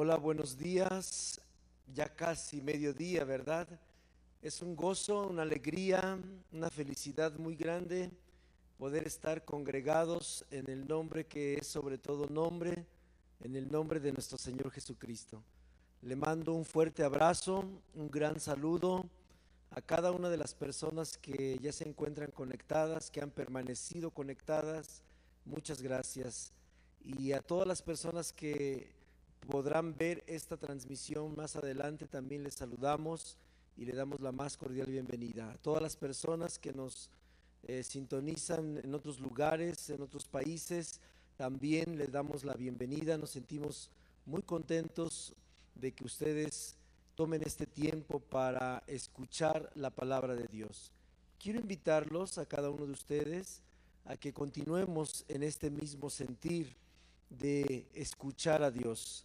Hola, buenos días. Ya casi mediodía, ¿verdad? Es un gozo, una alegría, una felicidad muy grande poder estar congregados en el nombre que es sobre todo nombre, en el nombre de nuestro Señor Jesucristo. Le mando un fuerte abrazo, un gran saludo a cada una de las personas que ya se encuentran conectadas, que han permanecido conectadas. Muchas gracias. Y a todas las personas que podrán ver esta transmisión más adelante, también les saludamos y le damos la más cordial bienvenida. A todas las personas que nos eh, sintonizan en otros lugares, en otros países, también les damos la bienvenida. Nos sentimos muy contentos de que ustedes tomen este tiempo para escuchar la palabra de Dios. Quiero invitarlos a cada uno de ustedes a que continuemos en este mismo sentir de escuchar a Dios.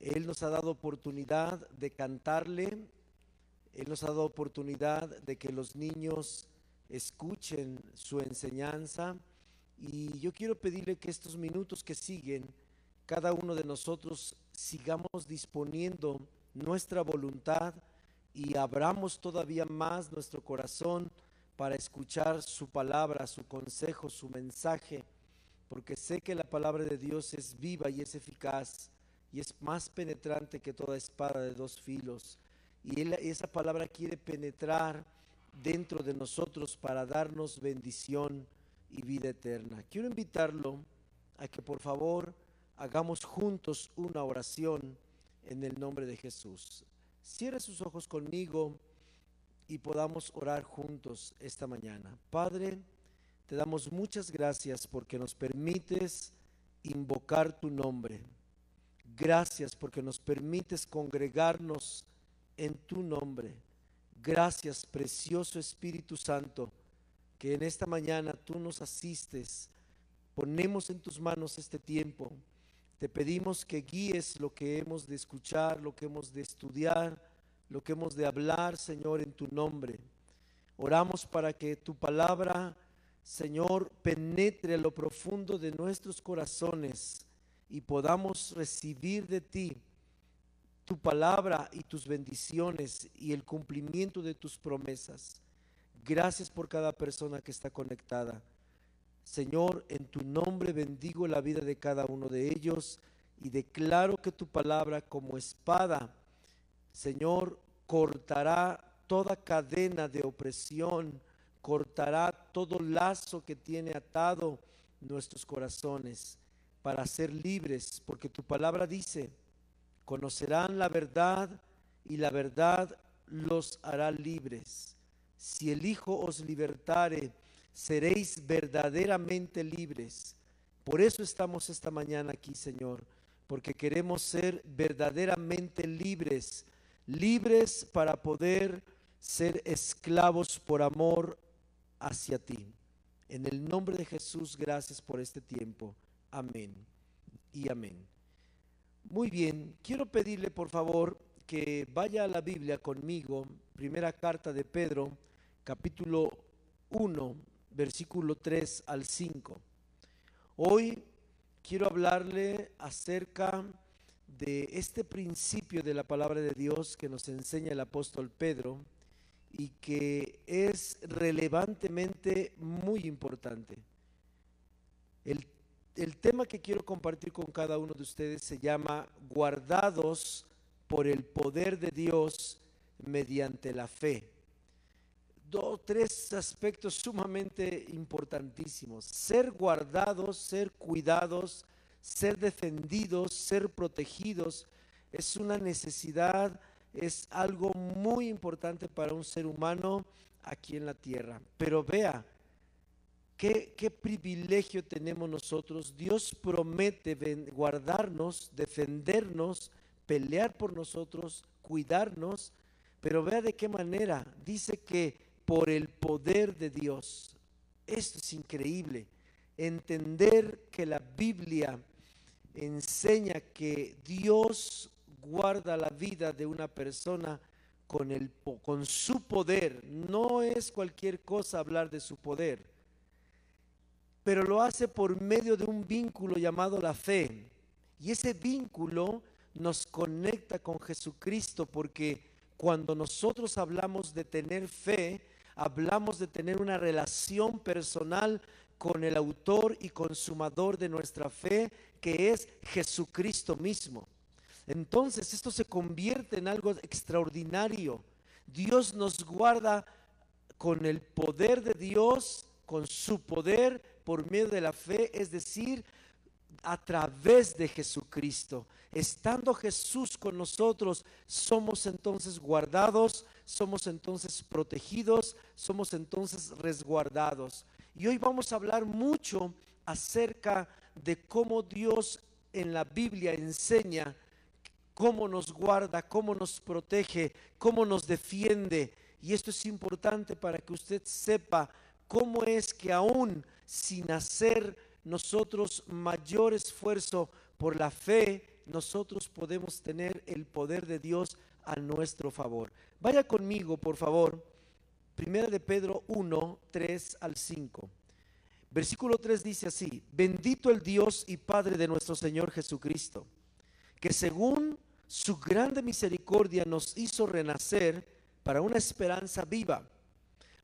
Él nos ha dado oportunidad de cantarle, Él nos ha dado oportunidad de que los niños escuchen su enseñanza. Y yo quiero pedirle que estos minutos que siguen, cada uno de nosotros sigamos disponiendo nuestra voluntad y abramos todavía más nuestro corazón para escuchar su palabra, su consejo, su mensaje, porque sé que la palabra de Dios es viva y es eficaz y es más penetrante que toda espada de dos filos. Y esa palabra quiere penetrar dentro de nosotros para darnos bendición y vida eterna. Quiero invitarlo a que por favor hagamos juntos una oración en el nombre de Jesús. Cierre sus ojos conmigo y podamos orar juntos esta mañana. Padre, te damos muchas gracias porque nos permites invocar tu nombre. Gracias porque nos permites congregarnos en tu nombre. Gracias, precioso Espíritu Santo, que en esta mañana tú nos asistes. Ponemos en tus manos este tiempo. Te pedimos que guíes lo que hemos de escuchar, lo que hemos de estudiar, lo que hemos de hablar, Señor, en tu nombre. Oramos para que tu palabra, Señor, penetre a lo profundo de nuestros corazones y podamos recibir de ti tu palabra y tus bendiciones y el cumplimiento de tus promesas. Gracias por cada persona que está conectada. Señor, en tu nombre bendigo la vida de cada uno de ellos y declaro que tu palabra como espada, Señor, cortará toda cadena de opresión, cortará todo lazo que tiene atado nuestros corazones para ser libres, porque tu palabra dice, conocerán la verdad y la verdad los hará libres. Si el Hijo os libertare, seréis verdaderamente libres. Por eso estamos esta mañana aquí, Señor, porque queremos ser verdaderamente libres, libres para poder ser esclavos por amor hacia ti. En el nombre de Jesús, gracias por este tiempo. Amén y amén. Muy bien, quiero pedirle por favor que vaya a la Biblia conmigo, primera carta de Pedro, capítulo 1, versículo 3 al 5. Hoy quiero hablarle acerca de este principio de la palabra de Dios que nos enseña el apóstol Pedro y que es relevantemente muy importante. El el tema que quiero compartir con cada uno de ustedes se llama guardados por el poder de Dios mediante la fe. Dos, tres aspectos sumamente importantísimos. Ser guardados, ser cuidados, ser defendidos, ser protegidos, es una necesidad, es algo muy importante para un ser humano aquí en la tierra. Pero vea, Qué, privilegio tenemos nosotros. Dios promete guardarnos, defendernos, pelear por nosotros, cuidarnos, pero vea de qué manera. Dice que por el poder de Dios. Esto es increíble. Entender que la Biblia enseña que Dios guarda la vida de una persona con, el, con su poder. No es cualquier cosa hablar de su poder pero lo hace por medio de un vínculo llamado la fe. Y ese vínculo nos conecta con Jesucristo porque cuando nosotros hablamos de tener fe, hablamos de tener una relación personal con el autor y consumador de nuestra fe, que es Jesucristo mismo. Entonces esto se convierte en algo extraordinario. Dios nos guarda con el poder de Dios, con su poder por medio de la fe, es decir, a través de Jesucristo. Estando Jesús con nosotros, somos entonces guardados, somos entonces protegidos, somos entonces resguardados. Y hoy vamos a hablar mucho acerca de cómo Dios en la Biblia enseña cómo nos guarda, cómo nos protege, cómo nos defiende. Y esto es importante para que usted sepa cómo es que aún sin hacer nosotros mayor esfuerzo por la fe, nosotros podemos tener el poder de Dios a nuestro favor. Vaya conmigo, por favor, Primera de Pedro 1, 3 al 5. Versículo 3 dice así, bendito el Dios y Padre de nuestro Señor Jesucristo, que según su grande misericordia nos hizo renacer para una esperanza viva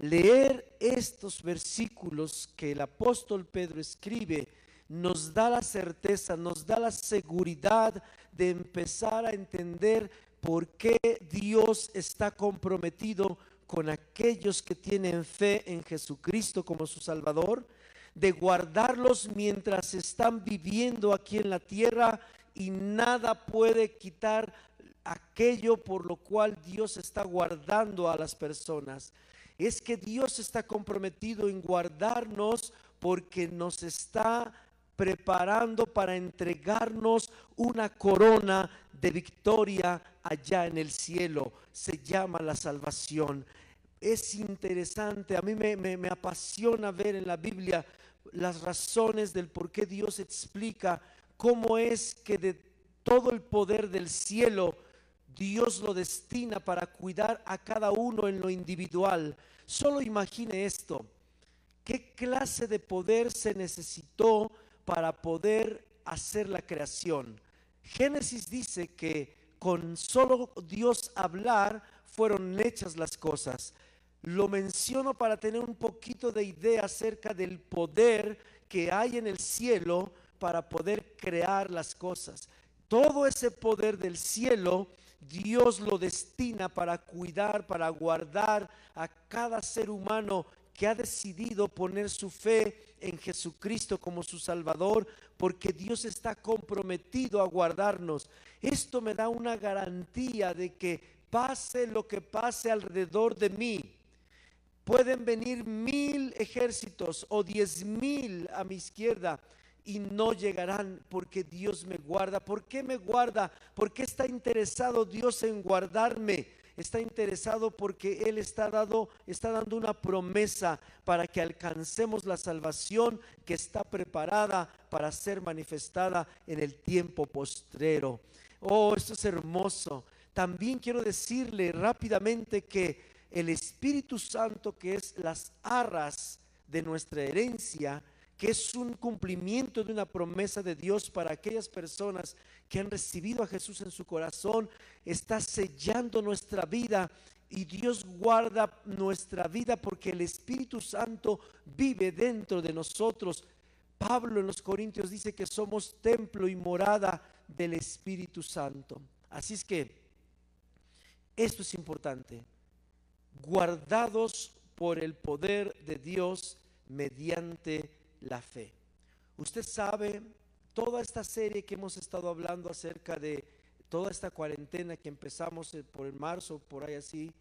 Leer estos versículos que el apóstol Pedro escribe nos da la certeza, nos da la seguridad de empezar a entender por qué Dios está comprometido con aquellos que tienen fe en Jesucristo como su Salvador, de guardarlos mientras están viviendo aquí en la tierra y nada puede quitar aquello por lo cual Dios está guardando a las personas. Es que Dios está comprometido en guardarnos porque nos está preparando para entregarnos una corona de victoria allá en el cielo. Se llama la salvación. Es interesante, a mí me, apasiona ver en la Biblia las razones del por qué Dios explica cómo es que de todo el poder del cielo Dios lo destina para cuidar a cada uno en lo individual. Solo imagine esto. ¿Qué clase de poder se necesitó para poder hacer la creación? Génesis dice que con solo Dios hablar fueron hechas las cosas. Lo menciono para tener un poquito de idea acerca del poder que hay en el cielo para poder crear las cosas. Todo ese poder del cielo Dios lo destina para cuidar, para guardar a cada ser humano que ha decidido poner su fe en Jesucristo como su Salvador, porque Dios está comprometido a guardarnos. Esto me da una garantía de que pase lo que pase alrededor de mí, Pueden venir mil ejércitos o diez mil a mi izquierda y no llegarán porque Dios me guarda. ¿Por qué me guarda? Porque está interesado Dios en guardarme. Está interesado porque Él está, dado, está dando una promesa para que alcancemos la salvación que está preparada para ser manifestada en el tiempo postrero. Oh, esto es hermoso. También quiero decirle rápidamente que el Espíritu Santo, que es las arras de nuestra herencia, que es un cumplimiento de una promesa de Dios para aquellas personas que han recibido a Jesús en su corazón, está sellando nuestra vida y Dios guarda nuestra vida porque el Espíritu Santo vive dentro de nosotros. Pablo en los Corintios dice que somos templo y morada del Espíritu Santo. Así es que esto es importante guardados por el poder de Dios mediante la fe. Usted sabe, toda esta serie que hemos estado hablando acerca de toda esta cuarentena que empezamos por el marzo, por ahí así,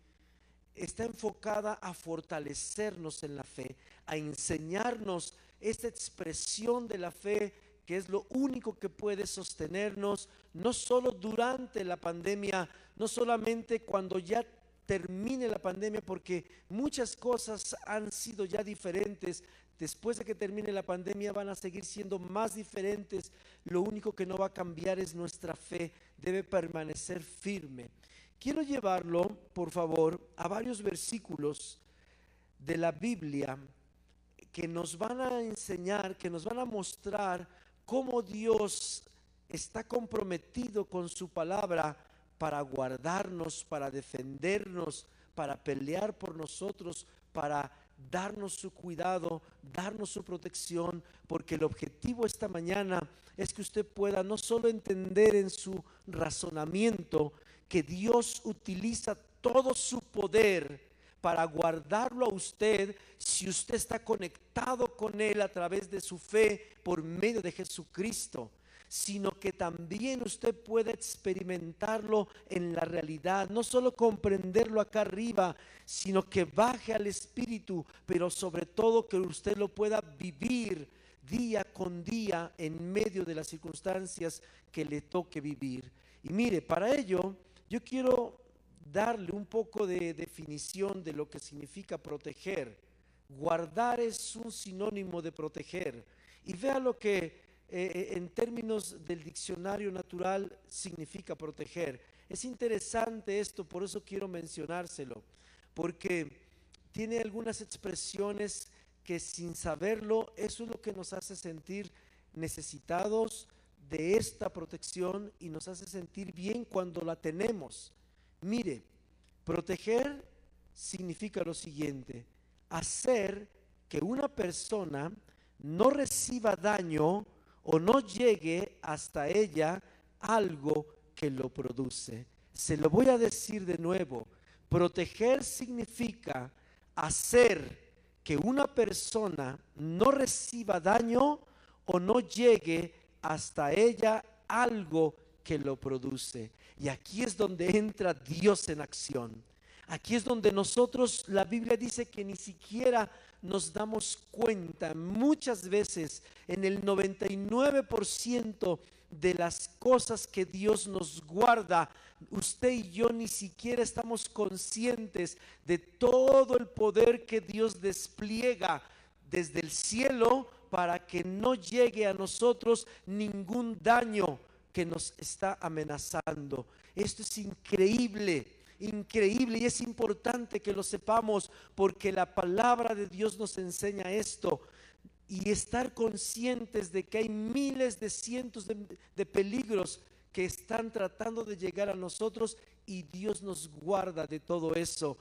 está enfocada a fortalecernos en la fe, a enseñarnos esta expresión de la fe que es lo único que puede sostenernos, no solo durante la pandemia, no solamente cuando ya termine la pandemia, porque muchas cosas han sido ya diferentes. Después de que termine la pandemia van a seguir siendo más diferentes. Lo único que no va a cambiar es nuestra fe. Debe permanecer firme. Quiero llevarlo, por favor, a varios versículos de la Biblia que nos van a enseñar, que nos van a mostrar cómo Dios está comprometido con su palabra para guardarnos, para defendernos, para pelear por nosotros, para darnos su cuidado, darnos su protección, porque el objetivo esta mañana es que usted pueda no solo entender en su razonamiento que Dios utiliza todo su poder para guardarlo a usted si usted está conectado con Él a través de su fe por medio de Jesucristo sino que también usted puede experimentarlo en la realidad, no solo comprenderlo acá arriba, sino que baje al Espíritu, pero sobre todo que usted lo pueda vivir día con día en medio de las circunstancias que le toque vivir. Y mire, para ello yo quiero darle un poco de definición de lo que significa proteger. Guardar es un sinónimo de proteger. Y vea lo que eh, eh, en términos del diccionario natural significa proteger. Es interesante esto, por eso quiero mencionárselo, porque tiene algunas expresiones que sin saberlo, eso es lo que nos hace sentir necesitados de esta protección y nos hace sentir bien cuando la tenemos. Mire, proteger significa lo siguiente, hacer que una persona no reciba daño o no llegue hasta ella algo que lo produce. Se lo voy a decir de nuevo. Proteger significa hacer que una persona no reciba daño o no llegue hasta ella algo que lo produce. Y aquí es donde entra Dios en acción. Aquí es donde nosotros, la Biblia dice que ni siquiera nos damos cuenta muchas veces en el 99% de las cosas que Dios nos guarda, usted y yo ni siquiera estamos conscientes de todo el poder que Dios despliega desde el cielo para que no llegue a nosotros ningún daño que nos está amenazando. Esto es increíble increíble y es importante que lo sepamos porque la palabra de Dios nos enseña esto y estar conscientes de que hay miles de cientos de, peligros que están tratando de llegar a nosotros y Dios nos guarda de todo eso.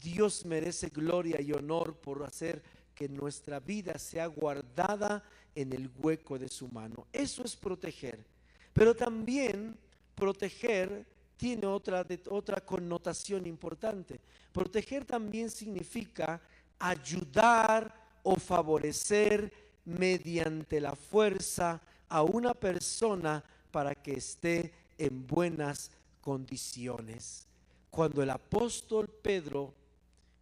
Dios merece gloria y honor por hacer que nuestra vida sea guardada en el hueco de su mano. Eso es proteger. Pero también proteger tiene otra, otra connotación importante. Proteger también significa ayudar o favorecer mediante la fuerza a una persona para que esté en buenas condiciones. Cuando el apóstol Pedro,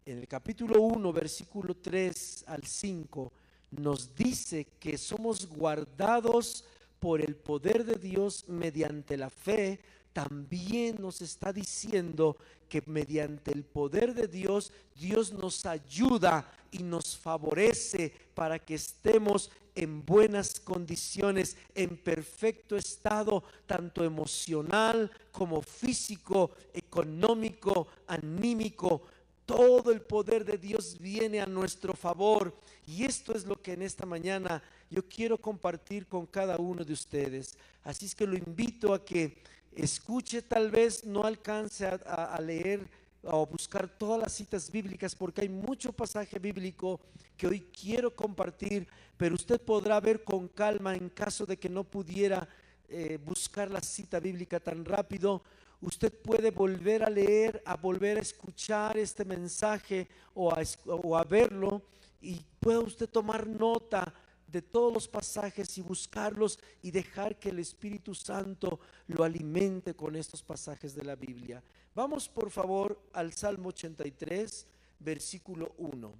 en el capítulo 1, versículo 3 al 5, nos dice que somos guardados por el poder de Dios mediante la fe también nos está diciendo que mediante el poder de Dios, Dios nos ayuda y nos favorece para que estemos en buenas condiciones, en perfecto estado, tanto emocional como físico, económico, anímico. Todo el poder de Dios viene a nuestro favor. Y esto es lo que en esta mañana yo quiero compartir con cada uno de ustedes. Así es que lo invito a que escuche, tal vez no alcance a, leer o buscar todas las citas bíblicas porque hay mucho pasaje bíblico que hoy quiero compartir, pero usted podrá ver con calma en caso de que no pudiera eh, buscar la cita bíblica tan rápido. Usted puede volver a leer, a volver a escuchar este mensaje o a, o a verlo y pueda usted tomar nota de todos los pasajes y buscarlos y dejar que el Espíritu Santo lo alimente con estos pasajes de la Biblia. Vamos por favor al Salmo 83, versículo 1.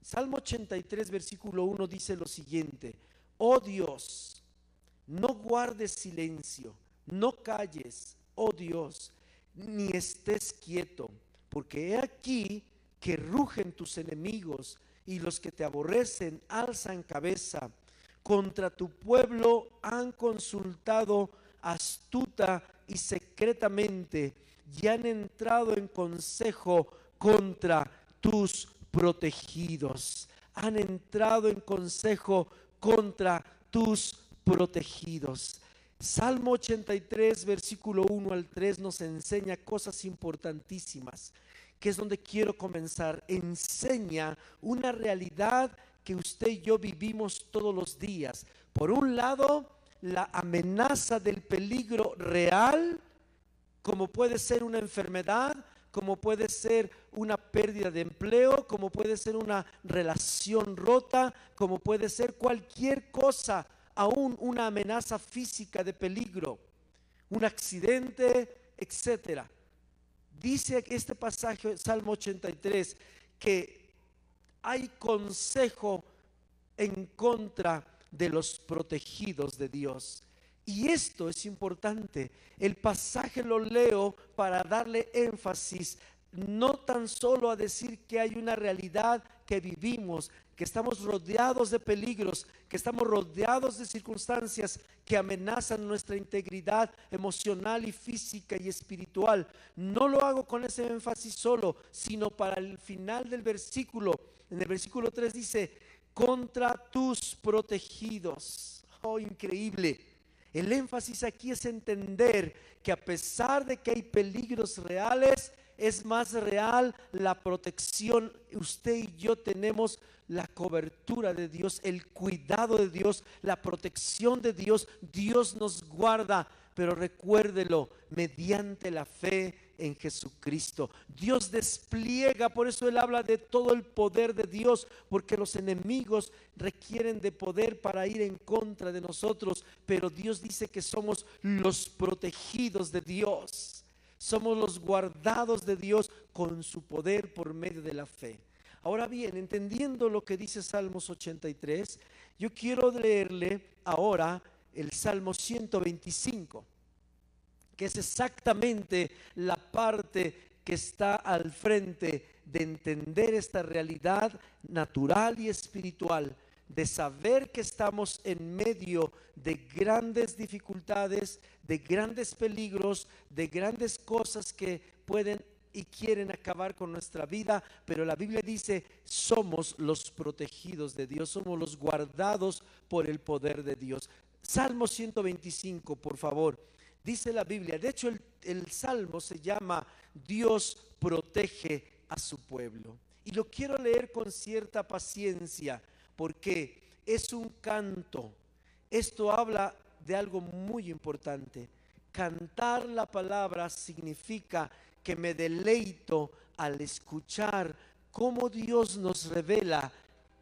Salmo 83, versículo 1 dice lo siguiente, oh Dios, no guardes silencio, no calles, oh Dios, ni estés quieto porque he aquí que rugen tus enemigos y los que te aborrecen alzan cabeza. Contra tu pueblo han consultado astuta y secretamente y han entrado en consejo contra tus protegidos. Han entrado en consejo contra tus protegidos. Salmo 83, versículo 1 al 3 nos enseña cosas importantísimas, que es donde quiero comenzar. Enseña una realidad que usted y yo vivimos todos los días. Por un lado, la amenaza del peligro real, como puede ser una enfermedad, como puede ser una pérdida de empleo, como puede ser una relación rota, como puede ser cualquier cosa, aún una amenaza física de peligro, un accidente, etcétera. Dice este pasaje, Salmo 83, que hay consejo en contra de los protegidos de Dios. Y esto es importante. El pasaje lo leo para darle énfasis no tan solo a decir que hay una realidad que vivimos, que estamos rodeados de peligros, que estamos rodeados de circunstancias que amenazan nuestra integridad emocional y física y espiritual. No lo hago con ese énfasis solo, sino para el final del versículo. En el versículo 3 dice, contra tus protegidos. Oh, increíble el énfasis aquí es entender que a pesar de que hay peligros reales, es más real la protección. Usted y yo tenemos la cobertura de Dios, el cuidado de Dios, la protección de Dios. Dios nos guarda, pero recuérdelo, mediante la fe en Jesucristo. Dios despliega, por eso Él habla de todo el poder de Dios, porque los enemigos requieren de poder para ir en contra de nosotros, pero Dios dice que somos los protegidos de Dios, somos los guardados de Dios con su poder por medio de la fe. Ahora bien, entendiendo lo que dice Salmos 83, yo quiero leerle ahora el Salmo 125 que es exactamente la parte que está al frente de entender esta realidad natural y espiritual, de saber que estamos en medio de grandes dificultades, de grandes peligros, de grandes cosas que pueden y quieren acabar con nuestra vida, pero la Biblia dice, somos los protegidos de Dios, somos los guardados por el poder de Dios. Salmo 125, por favor. Dice la Biblia, de hecho el, salmo se llama Dios protege a su pueblo. Y lo quiero leer con cierta paciencia porque es un canto. Esto habla de algo muy importante. Cantar la palabra significa que me deleito al escuchar cómo Dios nos revela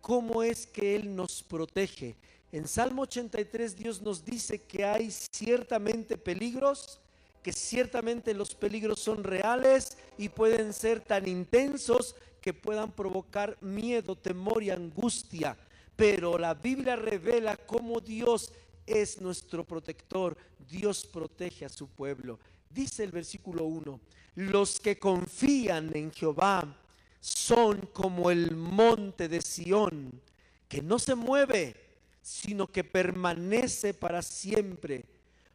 cómo es que Él nos protege. En Salmo 83 Dios nos dice que hay ciertamente peligros, que ciertamente los peligros son reales y pueden ser tan intensos que puedan provocar miedo, temor y angustia. Pero la Biblia revela cómo Dios es nuestro protector. Dios protege a su pueblo. Dice el versículo 1, los que confían en Jehová son como el monte de Sión, que no se mueve sino que permanece para siempre.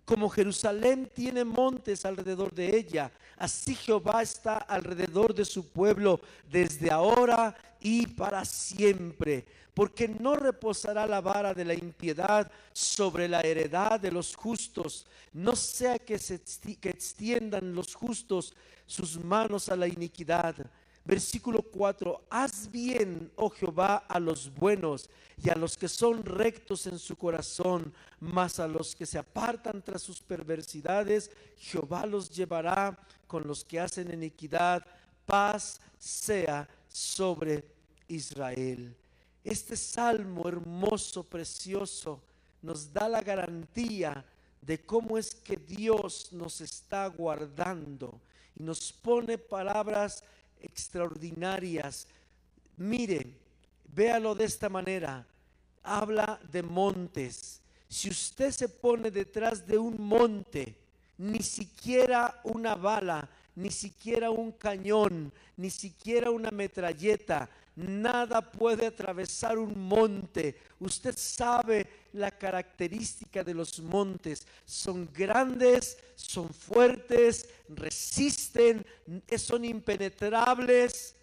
Como Jerusalén tiene montes alrededor de ella, así Jehová está alrededor de su pueblo desde ahora y para siempre. Porque no reposará la vara de la impiedad sobre la heredad de los justos, no sea que se extiendan los justos sus manos a la iniquidad Versículo 4, haz bien, oh Jehová, a los buenos y a los que son rectos en su corazón, mas a los que se apartan tras sus perversidades, Jehová los llevará con los que hacen iniquidad, paz sea sobre Israel. Este salmo hermoso, precioso, nos da la garantía de cómo es que Dios nos está guardando y nos pone palabras extraordinarias. Mire, véalo de esta manera. Habla de montes. Si usted se pone detrás de un monte, ni siquiera una bala, ni siquiera un cañón, ni siquiera una metralleta, nada puede atravesar un monte. Usted sabe la característica de los montes. Son grandes, son fuertes, resisten, son impenetrables.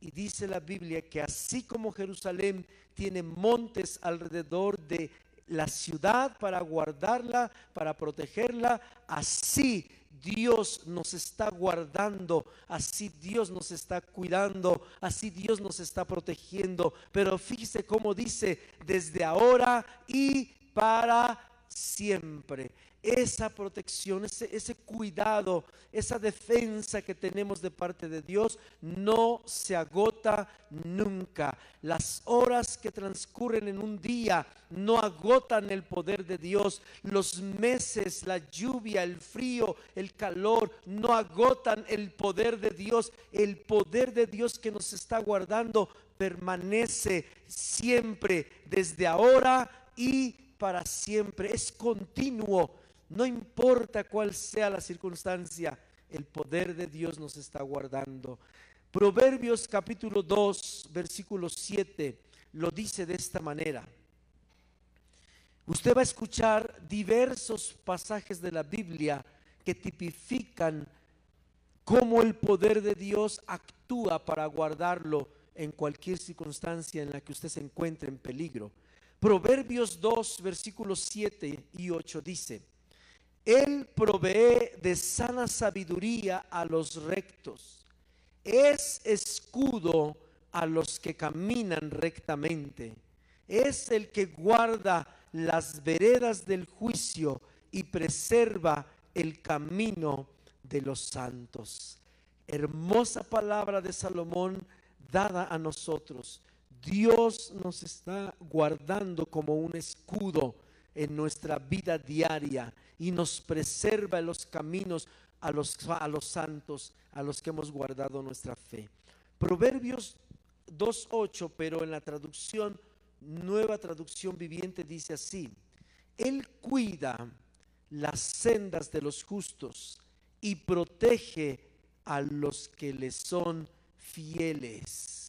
Y dice la Biblia que así como Jerusalén tiene montes alrededor de la ciudad para guardarla, para protegerla, así Dios nos está guardando, así Dios nos está cuidando, así Dios nos está protegiendo. Pero fíjese cómo dice, desde ahora y para siempre esa protección, ese, ese, cuidado, esa defensa que tenemos de parte de Dios no se agota nunca. Las horas que transcurren en un día no agotan el poder de Dios. Los meses, la lluvia, el frío, el calor, no agotan el poder de Dios. El poder de Dios que nos está guardando permanece siempre, desde ahora y para siempre. Es continuo no importa cuál sea la circunstancia, el poder de Dios nos está guardando. Proverbios capítulo 2, versículo 7, lo dice de esta manera. Usted va a escuchar diversos pasajes de la Biblia que tipifican cómo el poder de Dios actúa para guardarlo en cualquier circunstancia en la que usted se encuentre en peligro. Proverbios 2, versículos 7 y 8 dice, él provee de sana sabiduría a los rectos. Es escudo a los que caminan rectamente. Es el que guarda las veredas del juicio y preserva el camino de los santos. Hermosa palabra de Salomón dada a nosotros. Dios nos está guardando como un escudo en nuestra vida diaria y nos preserva en los caminos a los, a los santos, a los que hemos guardado nuestra fe. Proverbios 2.8, pero en la traducción, nueva traducción viviente, dice así, Él cuida las sendas de los justos y protege a los que le son fieles.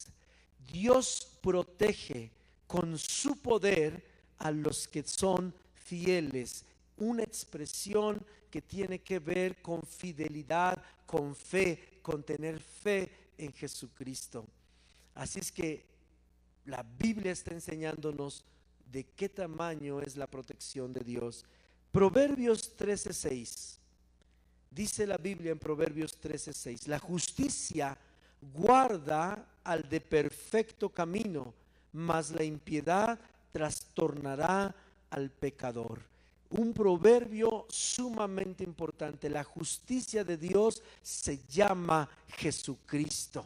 Dios protege con su poder a los que son fieles una expresión que tiene que ver con fidelidad, con fe, con tener fe en Jesucristo. Así es que la Biblia está enseñándonos de qué tamaño es la protección de Dios. Proverbios 13:6. Dice la Biblia en Proverbios 13:6, la justicia guarda al de perfecto camino, mas la impiedad trastornará al pecador un proverbio sumamente importante. La justicia de Dios se llama Jesucristo.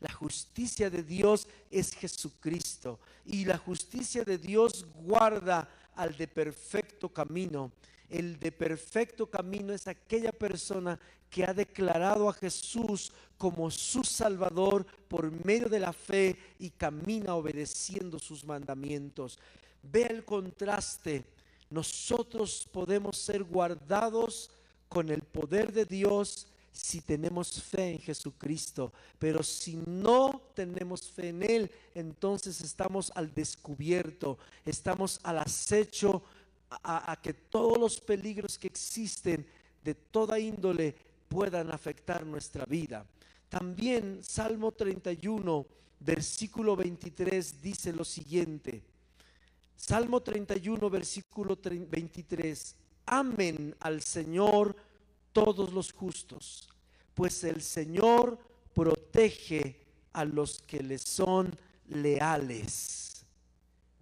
La justicia de Dios es Jesucristo. Y la justicia de Dios guarda al de perfecto camino. El de perfecto camino es aquella persona que ha declarado a Jesús como su Salvador por medio de la fe y camina obedeciendo sus mandamientos. Ve el contraste nosotros podemos ser guardados con el poder de Dios si tenemos fe en Jesucristo. Pero si no tenemos fe en Él, entonces estamos al descubierto, estamos al acecho a, que todos los peligros que existen de toda índole puedan afectar nuestra vida. También Salmo 31, versículo 23 dice lo siguiente. Salmo 31, versículo 23. Amen al Señor todos los justos, pues el Señor protege a los que le son leales,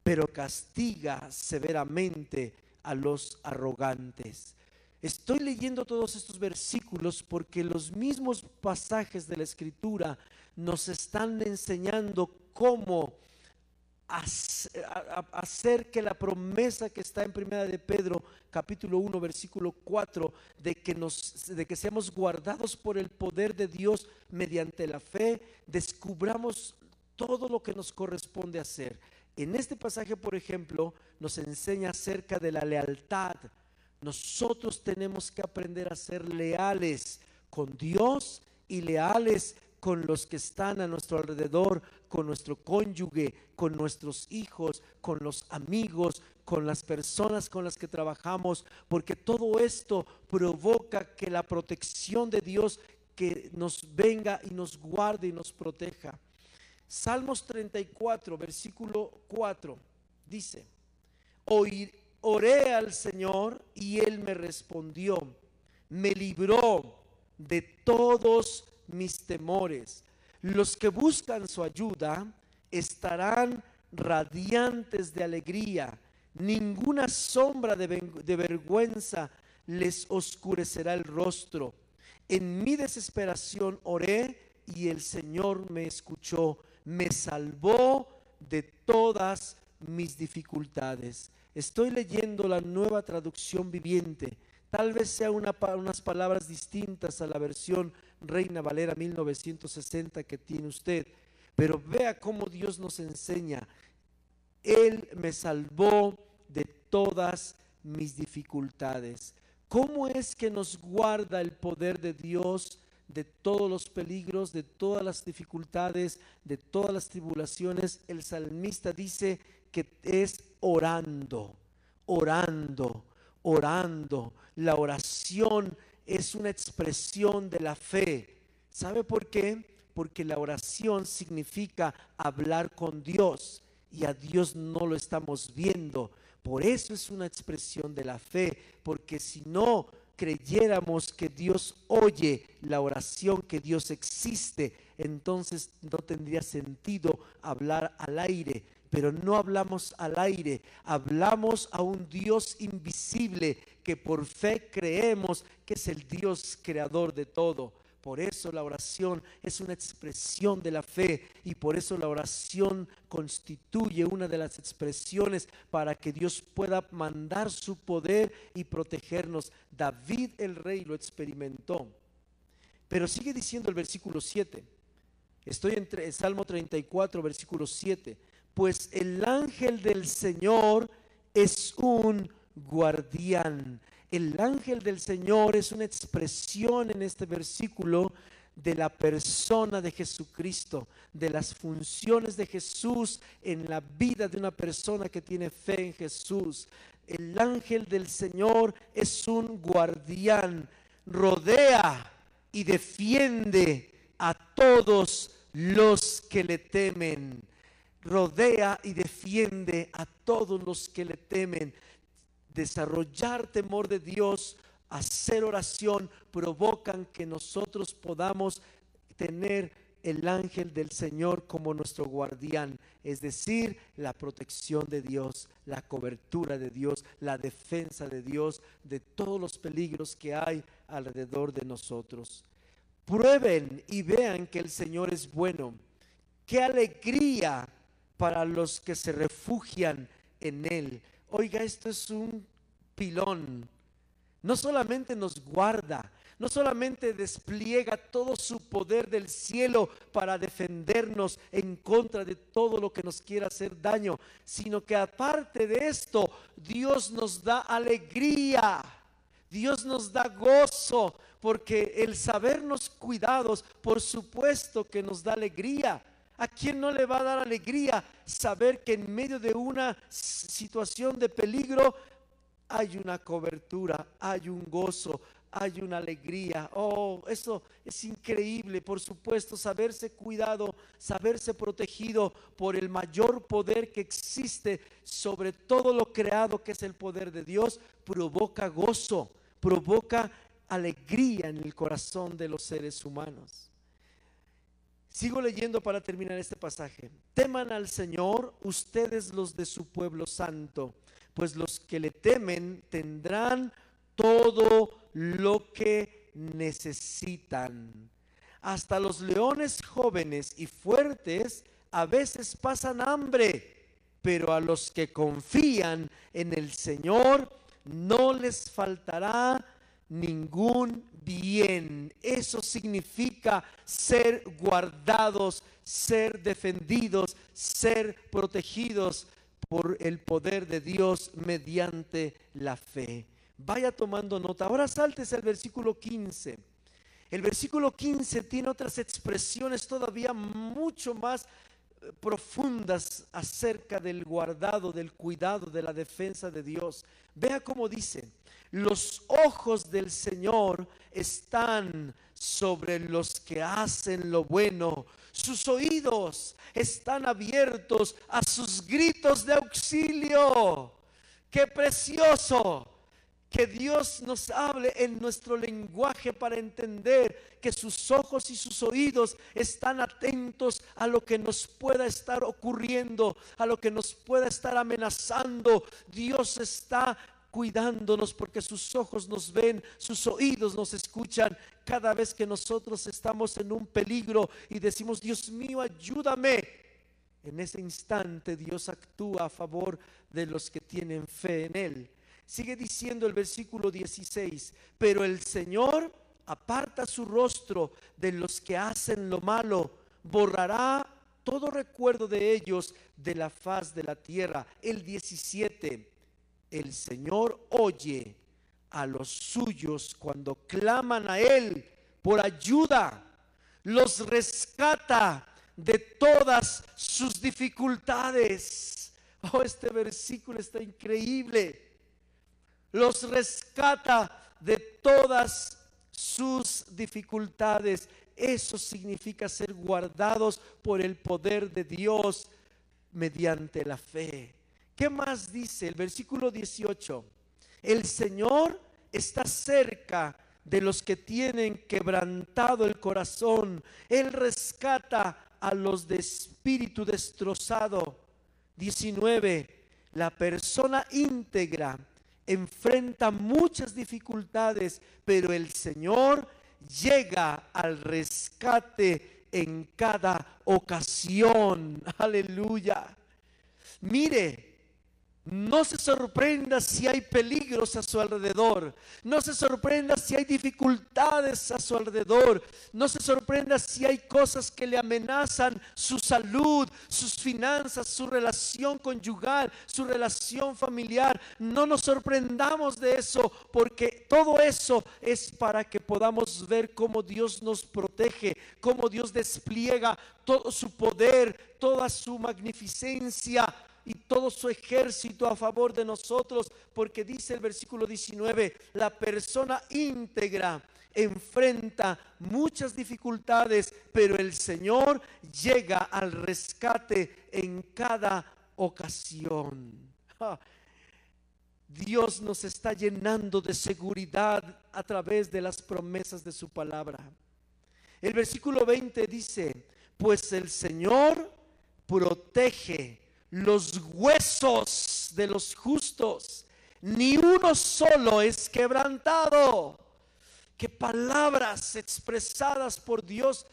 pero castiga severamente a los arrogantes. Estoy leyendo todos estos versículos porque los mismos pasajes de la Escritura nos están enseñando cómo hacer que la promesa que está en primera de Pedro capítulo 1 versículo 4 de que nos de que seamos guardados por el poder de Dios mediante la fe descubramos todo lo que nos corresponde hacer. En este pasaje, por ejemplo, nos enseña acerca de la lealtad. Nosotros tenemos que aprender a ser leales con Dios y leales con los que están a nuestro alrededor, con nuestro cónyuge, con nuestros hijos, con los amigos, con las personas con las que trabajamos, porque todo esto provoca que la protección de Dios que nos venga y nos guarde y nos proteja. Salmos 34, versículo 4, dice, oré al Señor y Él me respondió, me libró de todos mis temores. Los que buscan su ayuda estarán radiantes de alegría. Ninguna sombra de, de vergüenza les oscurecerá el rostro. En mi desesperación oré y el Señor me escuchó, me salvó de todas mis dificultades. Estoy leyendo la nueva traducción viviente. Tal vez sea unas palabras distintas a la versión Reina Valera 1960 que tiene usted, pero vea cómo Dios nos enseña. Él me salvó de todas mis dificultades. ¿Cómo es que nos guarda el poder de Dios de todos los peligros, de todas las dificultades, de todas las tribulaciones? El salmista dice que es orando, orando, orando. La oración es una expresión de la fe. ¿Sabe por qué? Porque la oración significa hablar con Dios y a Dios no lo estamos viendo. Por eso es una expresión de la fe, porque si no creyéramos que Dios oye la oración, que Dios existe, entonces no tendría sentido hablar al aire, pero no hablamos al aire, hablamos a un Dios invisible que por fe creemos que es el Dios creador de todo. Por eso la oración es una expresión de la fe y por eso la oración constituye una de las expresiones para que Dios pueda mandar su poder y protegernos. David el rey lo experimentó. Pero sigue diciendo el versículo 7. Estoy entre Salmo 34, versículo 7 pues el ángel del Señor es un guardián. El ángel del Señor es una expresión en este versículo de la persona de Jesucristo, de las funciones de Jesús en la vida de una persona que tiene fe en Jesús. El ángel del Señor es un guardián, rodea y defiende a todos los que le temen rodea y defiende a todos los que le temen. Desarrollar temor de Dios, hacer oración, provocan que nosotros podamos tener el ángel del Señor como nuestro guardián, es decir, la protección de Dios, la cobertura de Dios, la defensa de Dios de todos los peligros que hay alrededor de nosotros. Prueben y vean que el Señor es bueno. Qué alegría para los que se refugian en Él. Oiga, esto es un pilón. No solamente nos guarda, no solamente despliega todo su poder del cielo para defendernos en contra de todo lo que nos quiera hacer daño, sino que aparte de esto, Dios nos da alegría, Dios nos da gozo, porque el sabernos cuidados, por supuesto que nos da alegría. ¿A quién no le va a dar alegría saber que en medio de una situación de peligro hay una cobertura, hay un gozo, hay una alegría? Oh, eso es increíble, por supuesto, saberse cuidado, saberse protegido por el mayor poder que existe sobre todo lo creado, que es el poder de Dios, provoca gozo, provoca alegría en el corazón de los seres humanos. Sigo leyendo para terminar este pasaje. Teman al Señor ustedes los de su pueblo santo, pues los que le temen tendrán todo lo que necesitan. Hasta los leones jóvenes y fuertes a veces pasan hambre, pero a los que confían en el Señor no les faltará ningún bien. Eso significa ser guardados, ser defendidos, ser protegidos por el poder de Dios mediante la fe. Vaya tomando nota. Ahora saltes el versículo 15. El versículo 15 tiene otras expresiones todavía mucho más eh, profundas acerca del guardado, del cuidado, de la defensa de Dios. Vea cómo dice, los ojos del Señor están sobre los que hacen lo bueno. Sus oídos están abiertos a sus gritos de auxilio. Qué precioso que Dios nos hable en nuestro lenguaje para entender que sus ojos y sus oídos están atentos a lo que nos pueda estar ocurriendo, a lo que nos pueda estar amenazando. Dios está cuidándonos porque sus ojos nos ven, sus oídos nos escuchan cada vez que nosotros estamos en un peligro y decimos, Dios mío, ayúdame. En ese instante Dios actúa a favor de los que tienen fe en Él. Sigue diciendo el versículo 16, pero el Señor aparta su rostro de los que hacen lo malo, borrará todo recuerdo de ellos de la faz de la tierra. El 17, el Señor oye a los suyos cuando claman a Él por ayuda, los rescata de todas sus dificultades. Oh, este versículo está increíble los rescata de todas sus dificultades. Eso significa ser guardados por el poder de Dios mediante la fe. ¿Qué más dice el versículo 18? El Señor está cerca de los que tienen quebrantado el corazón. Él rescata a los de espíritu destrozado. 19. La persona íntegra enfrenta muchas dificultades, pero el Señor llega al rescate en cada ocasión. Aleluya. Mire, no se sorprenda si hay peligros a su alrededor. No se sorprenda si hay dificultades a su alrededor. No se sorprenda si hay cosas que le amenazan su salud, sus finanzas, su relación conyugal, su relación familiar. No nos sorprendamos de eso porque todo eso es para que podamos ver cómo Dios nos protege, cómo Dios despliega todo su poder, toda su magnificencia y todo su ejército a favor de nosotros, porque dice el versículo 19, la persona íntegra enfrenta muchas dificultades, pero el Señor llega al rescate en cada ocasión. Dios nos está llenando de seguridad a través de las promesas de su palabra. El versículo 20 dice, pues el Señor protege los huesos de los justos, ni uno solo es quebrantado. Que palabras expresadas por Dios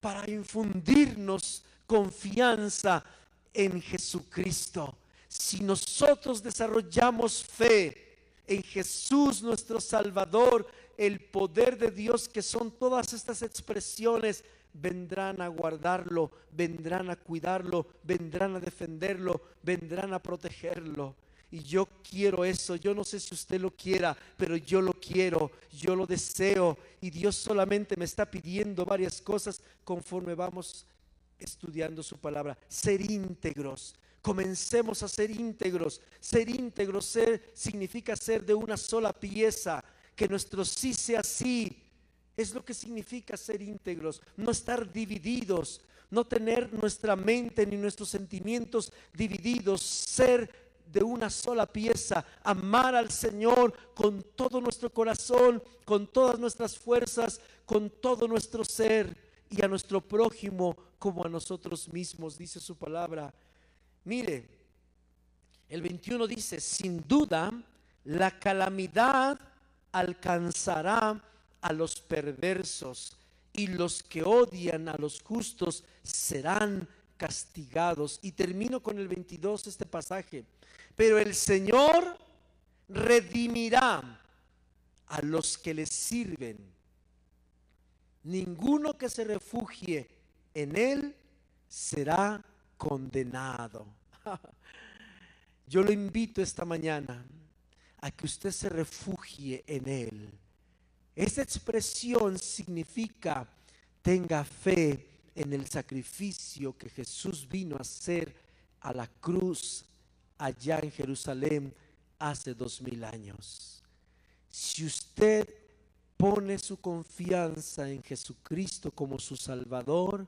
para infundirnos confianza en Jesucristo. Si nosotros desarrollamos fe en Jesús nuestro Salvador, el poder de Dios, que son todas estas expresiones vendrán a guardarlo, vendrán a cuidarlo, vendrán a defenderlo, vendrán a protegerlo. Y yo quiero eso, yo no sé si usted lo quiera, pero yo lo quiero, yo lo deseo. Y Dios solamente me está pidiendo varias cosas conforme vamos estudiando su palabra. Ser íntegros. Comencemos a ser íntegros. Ser íntegros ser, significa ser de una sola pieza. Que nuestro sí sea sí es lo que significa ser íntegros, no estar divididos, no tener nuestra mente ni nuestros sentimientos divididos, ser de una sola pieza, amar al Señor con todo nuestro corazón, con todas nuestras fuerzas, con todo nuestro ser y a nuestro prójimo como a nosotros mismos, dice su palabra. Mire, el 21 dice, sin duda, la calamidad alcanzará a los perversos y los que odian a los justos serán castigados. Y termino con el 22 este pasaje. Pero el Señor redimirá a los que le sirven. Ninguno que se refugie en Él será condenado. Yo lo invito esta mañana a que usted se refugie en Él Esa expresión significa tenga fe en el sacrificio que Jesús vino a hacer a la cruz allá en Jerusalén hace dos mil años. Si usted pone su confianza en Jesucristo como su Salvador,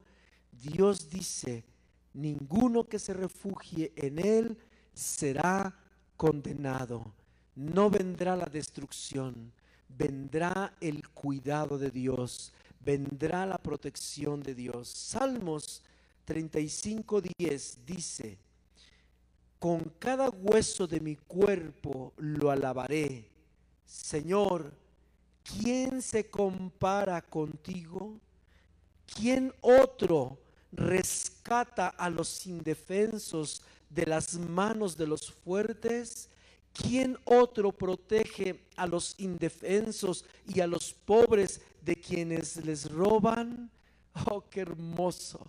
Dios dice, ninguno que se refugie en Él será condenado. No vendrá la destrucción, vendrá el cuidado de Dios, vendrá la protección de Dios. Salmos 35:10 dice, con cada hueso de mi cuerpo lo alabaré. Señor, ¿quién se compara contigo? ¿Quién otro rescata a los indefensos de las manos de los fuertes? ¿Quién otro protege a los indefensos y a los pobres de quienes les roban? Oh, qué hermoso.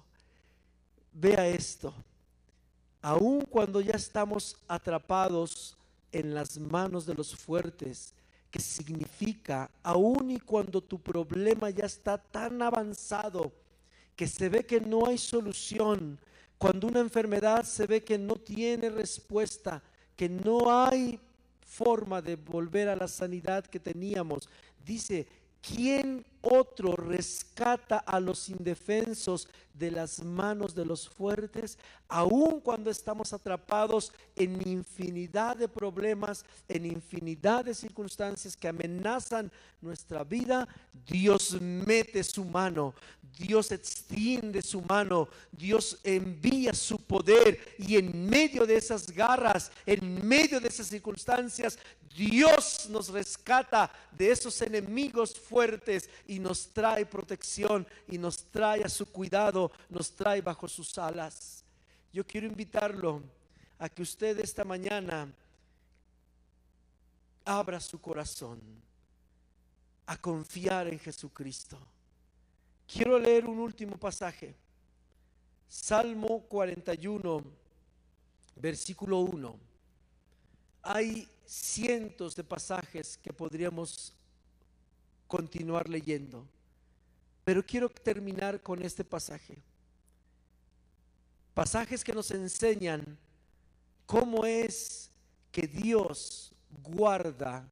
Vea esto. Aun cuando ya estamos atrapados en las manos de los fuertes, que significa, aun y cuando tu problema ya está tan avanzado, que se ve que no hay solución, cuando una enfermedad se ve que no tiene respuesta, que no hay forma de volver a la sanidad que teníamos. Dice, ¿quién otro rescata a los indefensos de las manos de los fuertes, aun cuando estamos atrapados en infinidad de problemas, en infinidad de circunstancias que amenazan nuestra vida, Dios mete su mano, Dios extiende su mano, Dios envía su poder y en medio de esas garras, en medio de esas circunstancias, Dios nos rescata de esos enemigos fuertes y nos trae protección y nos trae a su cuidado, nos trae bajo sus alas. Yo quiero invitarlo a que usted esta mañana abra su corazón a confiar en Jesucristo. Quiero leer un último pasaje. Salmo 41, versículo 1. Hay cientos de pasajes que podríamos continuar leyendo. Pero quiero terminar con este pasaje. Pasajes que nos enseñan cómo es que Dios guarda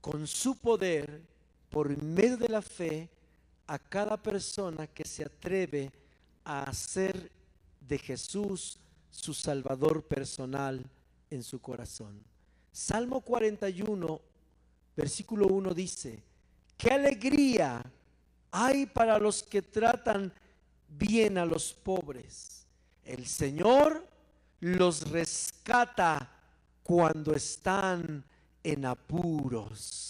con su poder por medio de la fe a cada persona que se atreve a hacer de Jesús su Salvador personal en su corazón. Salmo 41, versículo 1 dice, qué alegría hay para los que tratan bien a los pobres. El Señor los rescata cuando están en apuros.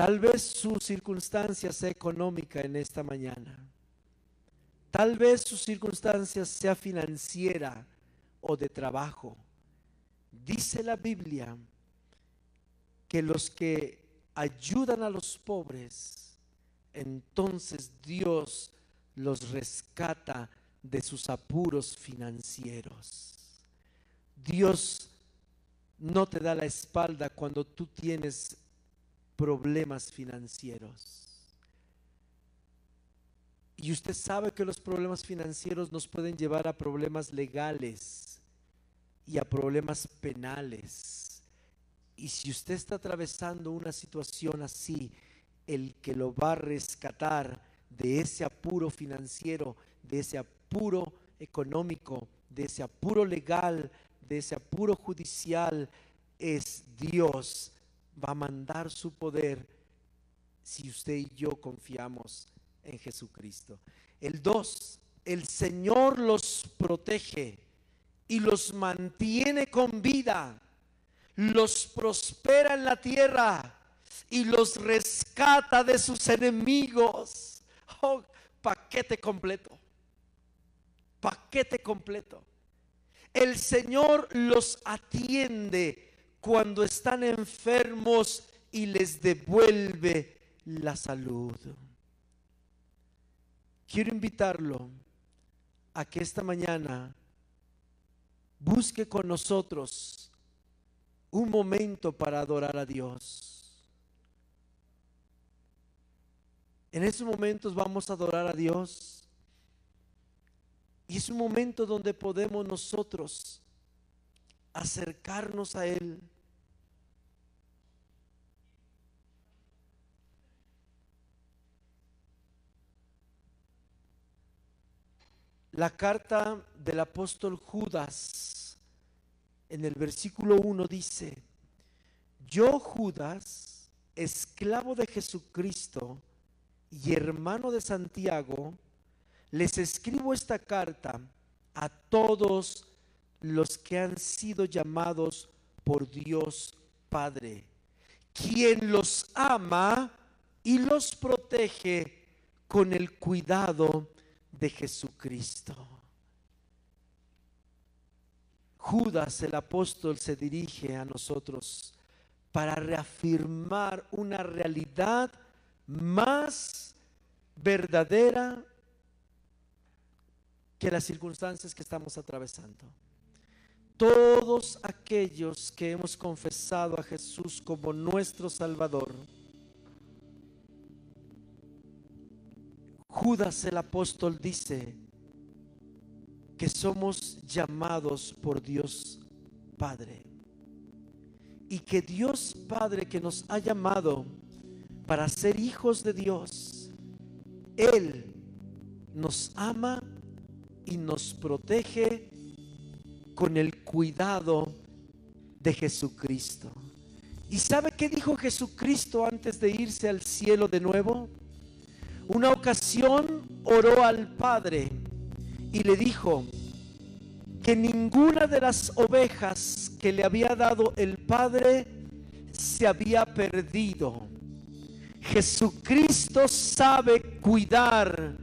Tal vez su circunstancia sea económica en esta mañana. Tal vez su circunstancia sea financiera o de trabajo. Dice la Biblia que los que ayudan a los pobres, entonces Dios los rescata de sus apuros financieros. Dios no te da la espalda cuando tú tienes problemas financieros. Y usted sabe que los problemas financieros nos pueden llevar a problemas legales y a problemas penales. Y si usted está atravesando una situación así, el que lo va a rescatar de ese apuro financiero, de ese apuro económico, de ese apuro legal, de ese apuro judicial, es Dios. Va a mandar su poder si usted y yo confiamos en Jesucristo. El dos, el Señor los protege y los mantiene con vida, los prospera en la tierra y los rescata de sus enemigos. Oh, paquete completo. Paquete completo. El Señor los atiende cuando están enfermos y les devuelve la salud. Quiero invitarlo a que esta mañana busque con nosotros un momento para adorar a Dios. En esos momentos vamos a adorar a Dios. Y es un momento donde podemos nosotros acercarnos a Él. La carta del apóstol Judas en el versículo 1 dice, yo Judas, esclavo de Jesucristo y hermano de Santiago, les escribo esta carta a todos los que han sido llamados por Dios Padre, quien los ama y los protege con el cuidado de Jesucristo. Judas el apóstol se dirige a nosotros para reafirmar una realidad más verdadera que las circunstancias que estamos atravesando. Todos aquellos que hemos confesado a Jesús como nuestro Salvador, Judas el apóstol dice que somos llamados por Dios Padre. Y que Dios Padre que nos ha llamado para ser hijos de Dios, Él nos ama y nos protege con el cuidado de Jesucristo. ¿Y sabe qué dijo Jesucristo antes de irse al cielo de nuevo? Una ocasión oró al Padre y le dijo que ninguna de las ovejas que le había dado el Padre se había perdido. Jesucristo sabe cuidar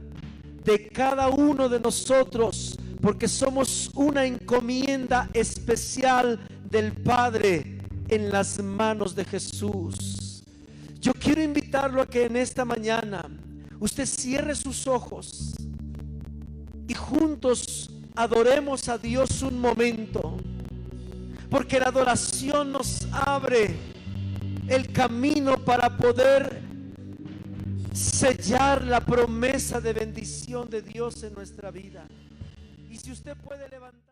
de cada uno de nosotros porque somos una encomienda especial del Padre en las manos de Jesús. Yo quiero invitarlo a que en esta mañana usted cierre sus ojos y juntos adoremos a Dios un momento. Porque la adoración nos abre el camino para poder sellar la promesa de bendición de Dios en nuestra vida. Y si usted puede levantar...